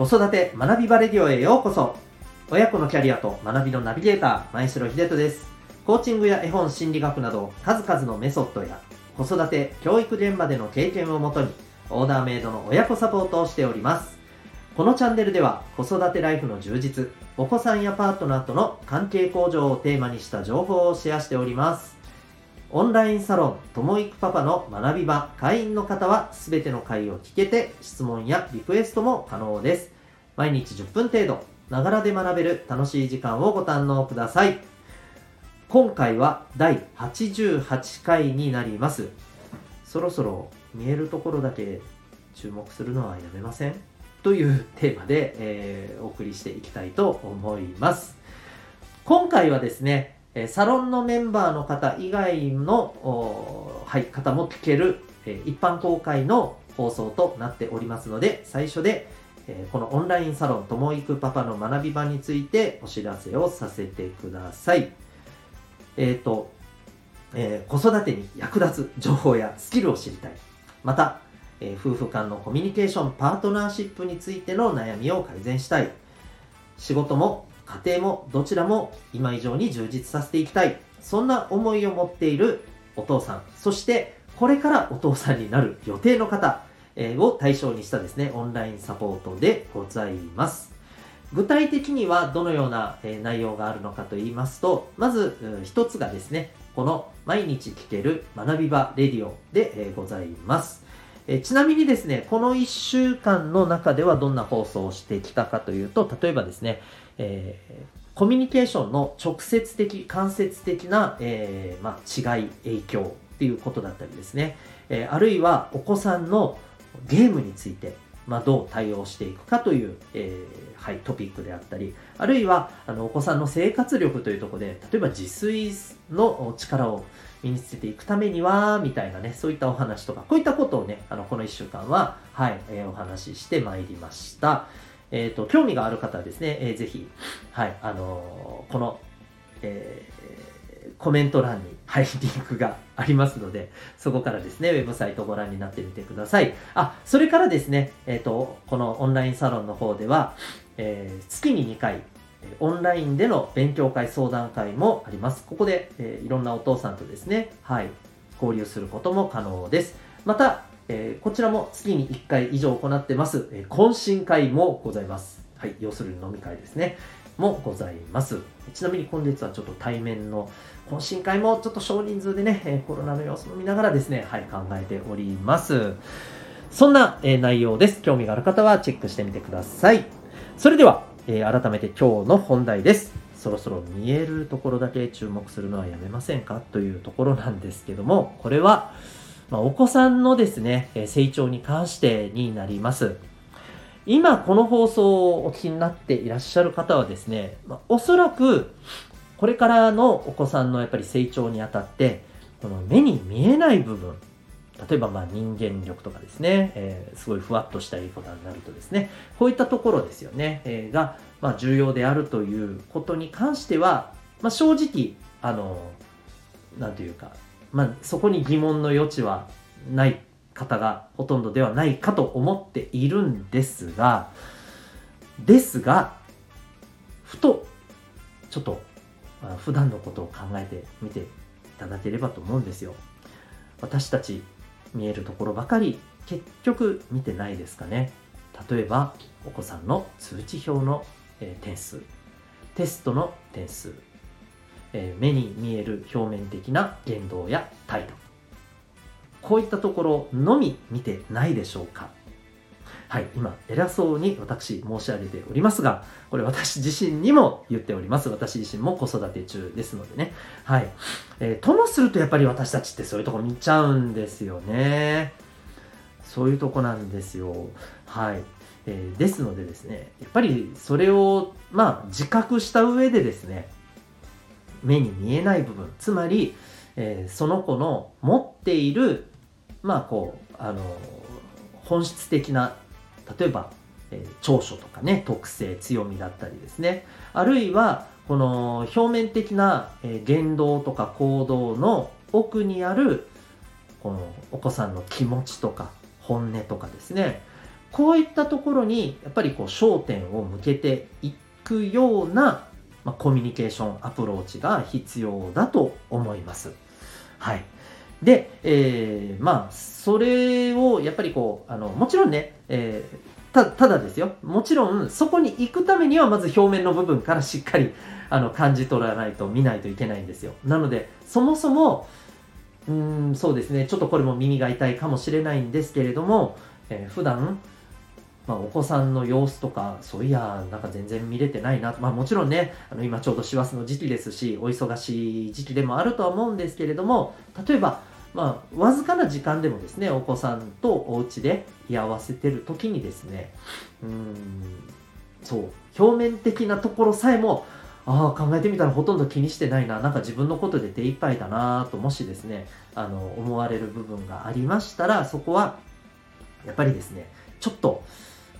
子育て学びバレディオへようこそ。親子のキャリアと学びのナビゲーター前城秀人です。コーチングや絵本心理学など数々のメソッドや子育て教育現場での経験をもとにオーダーメイドの親子サポートをしております。このチャンネルでは子育てライフの充実お子さんやパートナーとの関係向上をテーマにした情報をシェアしております。オンラインサロンともいくパパの学び場会員の方はすべての回を聞けて質問やリクエストも可能です。毎日10分程度ながらで学べる楽しい時間をご堪能ください。今回は第88回になります。そろそろ見えるところだけ注目するのはやめません？というテーマで、えー、お送りしていきたいと思います。今回はですねえサロンのメンバーの方以外の、はい、方も聞ける、え一般公開の放送となっておりますので、最初で、えこのオンラインサロンともいくパパの学び場についてお知らせをさせてください。えっ、ー、と、えー、子育てに役立つ情報やスキルを知りたい。また、えー、夫婦間のコミュニケーション、パートナーシップについての悩みを改善したい。仕事も家庭もどちらも今以上に充実させていきたい。そんな思いを持っているお父さん、そしてこれからお父さんになる予定の方を対象にしたですね、オンラインサポートでございます。具体的にはどのような内容があるのかと言いますと、まず一つがですね、この毎日聞ける学び場レディオでございます。えちなみにですね、この1週間の中ではどんな放送をしてきたかというと、例えばですね、えー、コミュニケーションの直接的、間接的な、えー、まあ、違い、影響っていうことだったりですね、えー、あるいはお子さんのゲームについて、まあ、どう対応していくかという、え、はい、トピックであったり、あるいはあのお子さんの生活力というところで、例えば自炊の力を身につけていくためには、みたいなね、そういったお話とか、こういったことをね、あのこの1週間は、はい、えー、お話ししてまいりました。えっ、ー、と、興味がある方はですね、えー、ぜひ、はい、あのー、この、えー、コメント欄に、はい、リンクがありますので、そこからですね、ウェブサイトをご覧になってみてください。あ、それからですね、えっ、ー、と、このオンラインサロンの方では、えー、月に2回、オンラインでの勉強会相談会もあります。ここで、えー、いろんなお父さんとですね、はい、交流することも可能です。また、えー、こちらも月に1回以上行ってます、えー、懇親会もございます。はい、要するに飲み会ですね。もございます。ちなみに今月はちょっと対面の懇親会もちょっと少人数でね、え、コロナの様子を見ながらですね、はい、考えております。そんな、え、内容です。興味がある方はチェックしてみてください。それでは、えー、改めて今日の本題です。そろそろ見えるところだけ注目するのはやめませんかというところなんですけども、これは、まあ、お子さんのですね、成長に関してになります。今この放送をお聞きになっていらっしゃる方はですね、まあ、おそらくこれからのお子さんのやっぱり成長にあたって、この目に見えない部分、例えばまあ人間力とかですね、えー、すごいふわっとした言い方になるとですね、こういったところですよね、えー、が、まあ、重要であるということに関しては、まあ、正直、あの、なんというか、まあ、そこに疑問の余地はない方がほとんどではないかと思っているんですが、ですが、ふと、ちょっと、あ、普段のことを考えてみていただければと思うんですよ。私たち見えるところばかり結局見てないですかね。例えば、お子さんの通知表の、え、点数、テストの点数、え、目に見える表面的な言動や態度。こういったところのみ見てないでしょうかはい、今、偉そうに私申し上げておりますが、これ私自身にも言っております。私自身も子育て中ですのでね。はい。えー、ともするとやっぱり私たちってそういうとこ見ちゃうんですよね。そういうとこなんですよ。はい。えー、ですのでですね、やっぱりそれを、まあ、自覚した上でですね、目に見えない部分、つまり、えー、その子の持っている、まあこう、あの、本質的な、例えば、え、長所とかね、特性、強みだったりですね。あるいは、この表面的な、え、言動とか行動の奥にある、このお子さんの気持ちとか本音とかですね。こういったところにやっぱりこう焦点を向けていくような、ま、コミュニケーションアプローチが必要だと思います。はい。で、えー、まあ、それをやっぱりこう、あの、もちろんね、えー、たただですよ。もちろん、そこに行くためには、まず表面の部分からしっかり、あの、感じ取らないと、見ないといけないんですよ。なので、そもそも、うん、そうですね。ちょっとこれも耳が痛いかもしれないんですけれども、えー、普段、まあ、お子さんの様子とか、そういや、なんか全然見れてないな。まあもちろんね、あの今ちょうど師走の時期ですし、お忙しい時期でもあるとは思うんですけれども、例えば、まあ、わずかな時間でもですね、お子さんとお家で居合わせてる時にですね、うん、そう、表面的なところさえも、ああ、考えてみたらほとんど気にしてないな、なんか自分のことで手一杯だなと、もしですね、あの、思われる部分がありましたら、そこは、やっぱりですね、ちょっと、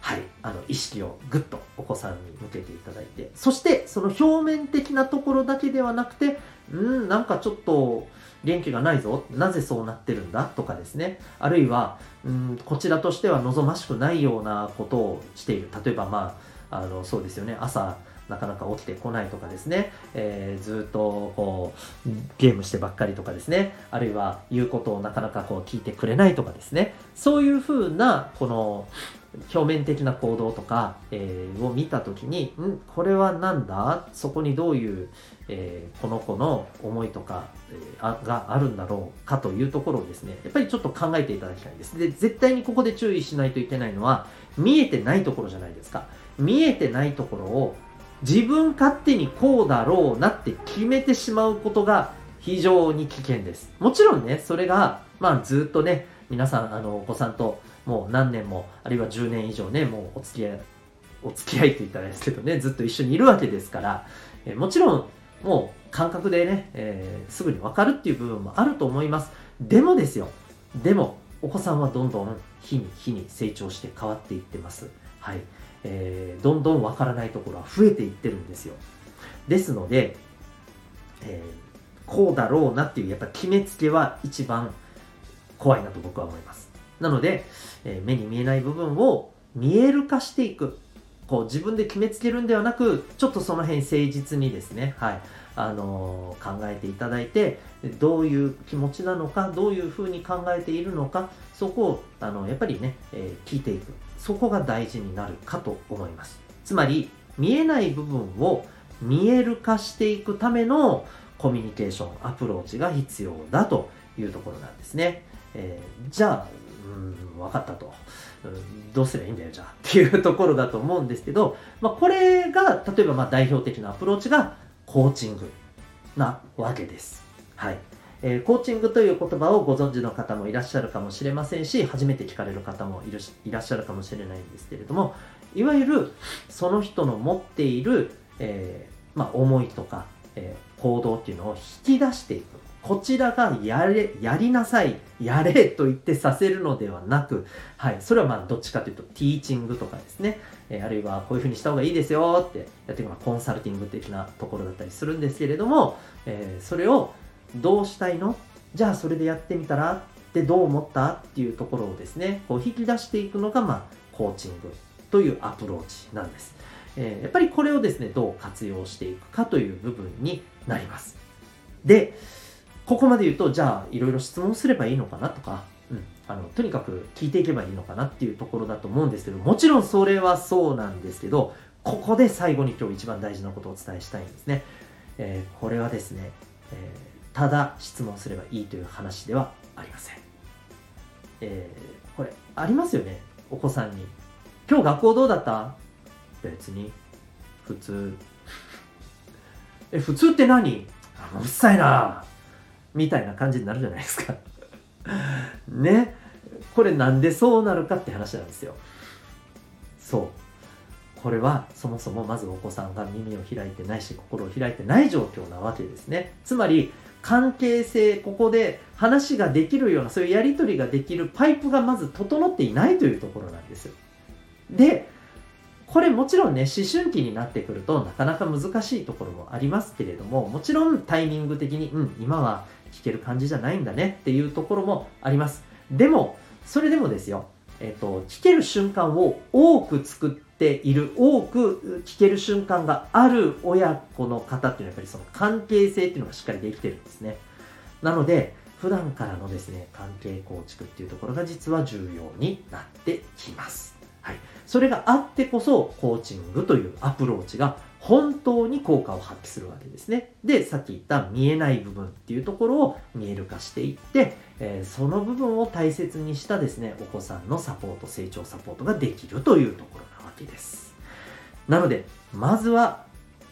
はい、あの意識をぐっとお子さんに向けていただいて、そしてその表面的なところだけではなくて、うん、なんかちょっと元気がないぞ、なぜそうなってるんだとかですね、あるいは、うん、こちらとしては望ましくないようなことをしている。例えば、まあ、あのそうですよね、朝、なかなか起きてこないとかですね、えー、ずっとこうゲームしてばっかりとかですね、あるいは言うことをなかなかこう聞いてくれないとかですね、そういうふうなこの表面的な行動とか、えー、を見た時に、ん？これは何だ？そこにどういう、えー、この子の思いとか、えー、があるんだろうかというところをですね、やっぱりちょっと考えていただきたいです。で、絶対にここで注意しないといけないのは、見えてないところじゃないですか。見えてないところを自分勝手にこうだろうなって決めてしまうことが非常に危険です。もちろんね、それが、まあずっとね、皆さん、あの、お子さんともう何年も、あるいは10年以上ね、もうお付き合い、お付き合いって言ったらですけどね、ずっと一緒にいるわけですから、えもちろん、もう感覚でね、えー、すぐにわかるっていう部分もあると思います。でもですよ、でも、お子さんはどんどん日に日に成長して変わっていってます。はい。えー、どんどんわからないところは増えていってるんですよ。ですので、えー、こうだろうなっていう、やっぱ決めつけは一番怖いなと僕は思います。なので、えー、目に見えない部分を見える化していく。こう自分で決めつけるんではなく、ちょっとその辺誠実にですね、はい、あのー、考えていただいて、どういう気持ちなのか、どういうふうに考えているのか、そこを、あの、やっぱりね、えー、聞いていく。そこが大事になるかと思います。つまり、見えない部分を見える化していくためのコミュニケーション、アプローチが必要だというところなんですね。えー、じゃあ、うん、分かったと、うん。どうすればいいんだよ、じゃあ。っていうところだと思うんですけど、まあ、これが、例えばまあ代表的なアプローチがコーチングなわけです。はい。えー、コーチングという言葉をご存知の方もいらっしゃるかもしれませんし、初めて聞かれる方もいるいらっしゃるかもしれないんですけれども、いわゆるその人の持っている、えー、まあ、思いとか、えー、行動っていうのを引き出していく。こちらがやれ、やりなさい、やれと言ってさせるのではなく、はい、それはまあどっちかというとティーチングとかですね、えー、あるいはこういうふうにした方がいいですよってやっていくのはコンサルティング的なところだったりするんですけれども、えー、それをどうしたいの？じゃあそれでやってみたら？ってどう思った？っていうところをですね、こう引き出していくのが、まあ、コーチングというアプローチなんです。えー、やっぱりこれをですね、どう活用していくかという部分になります。で、ここまで言うと、じゃあいろいろ質問すればいいのかなとか、うん、あのとにかく聞いていけばいいのかなっていうところだと思うんですけど、もちろんそれはそうなんですけど、ここで最後に今日一番大事なことをお伝えしたいんですね。えー、これはですね、えーただ質問すればいいという話ではありません。えー、これ、ありますよね。お子さんに。今日学校どうだった？別に。普通。え、普通って何？うっさいなみたいな感じになるじゃないですか。ね。これなんでそうなるかって話なんですよ。そう。これはそもそもまずお子さんが耳を開いてないし心を開いてない状況なわけですね。つまり関係性、ここで話ができるような、そういうやり取りができるパイプがまず整っていないというところなんです。で、これもちろんね、思春期になってくるとなかなか難しいところもありますけれども、もちろんタイミング的に、うん、今は聞ける感じじゃないんだねっていうところもあります。でも、それでもですよ、えっと、聞ける瞬間を多く作っている、多く聞ける瞬間がある親子の方っていうのはやっぱりその関係性っていうのがしっかりできてるんですね。なので、普段からのですね、関係構築っていうところが実は重要になってきます。はい。それがあってこそ、コーチングというアプローチが本当に効果を発揮するわけですね。で、さっき言った見えない部分っていうところを見える化していって、えー、その部分を大切にしたですね、お子さんのサポート、成長サポートができるというところなわけです。なので、まずは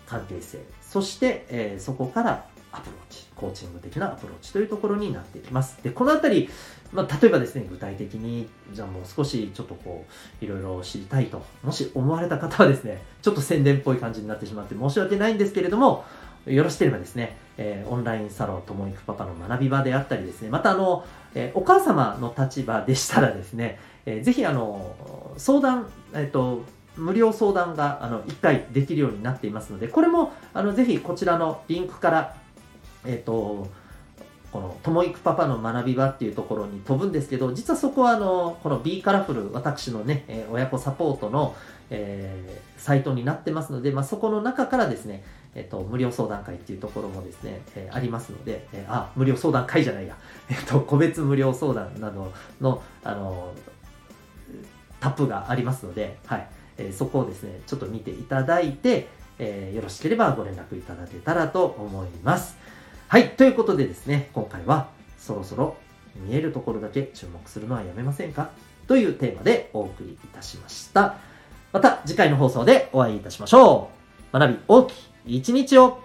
関係性、そして、えー、そこからアプローチ、コーチング的なアプローチというところになっていきます。で、このあたり、まあ、例えばですね、具体的に、じゃあもう少しちょっとこう、いろいろ知りたいと、もし思われた方はですね、ちょっと宣伝っぽい感じになってしまって申し訳ないんですけれども、よろしければですね、えー、オンラインサロンともいくパパの学び場であったりですね、またあの、えー、お母様の立場でしたらですね、えー、ぜひあの、相談、えっ、と、無料相談があの1回できるようになっていますので、これもあのぜひこちらのリンクからえっ、と、この、ともいくパパの学び場っていうところに飛ぶんですけど、実はそこはあの、この B カラフル、私のね、え、親子サポートの、えー、サイトになってますので、まあ、そこの中からですね、えっ、と、無料相談会っていうところもですね、えー、ありますので、えー、あ、無料相談会じゃないや、えっ、と、個別無料相談などの、あの、タップがありますので、はい、え、そこをですね、ちょっと見ていただいて、え、よろしければご連絡いただけたらと思います。はい。ということでですね、今回はそろそろ見えるところだけ注目するのはやめませんか？というテーマでお送りいたしました。また次回の放送でお会いいたしましょう。学び大きい一日を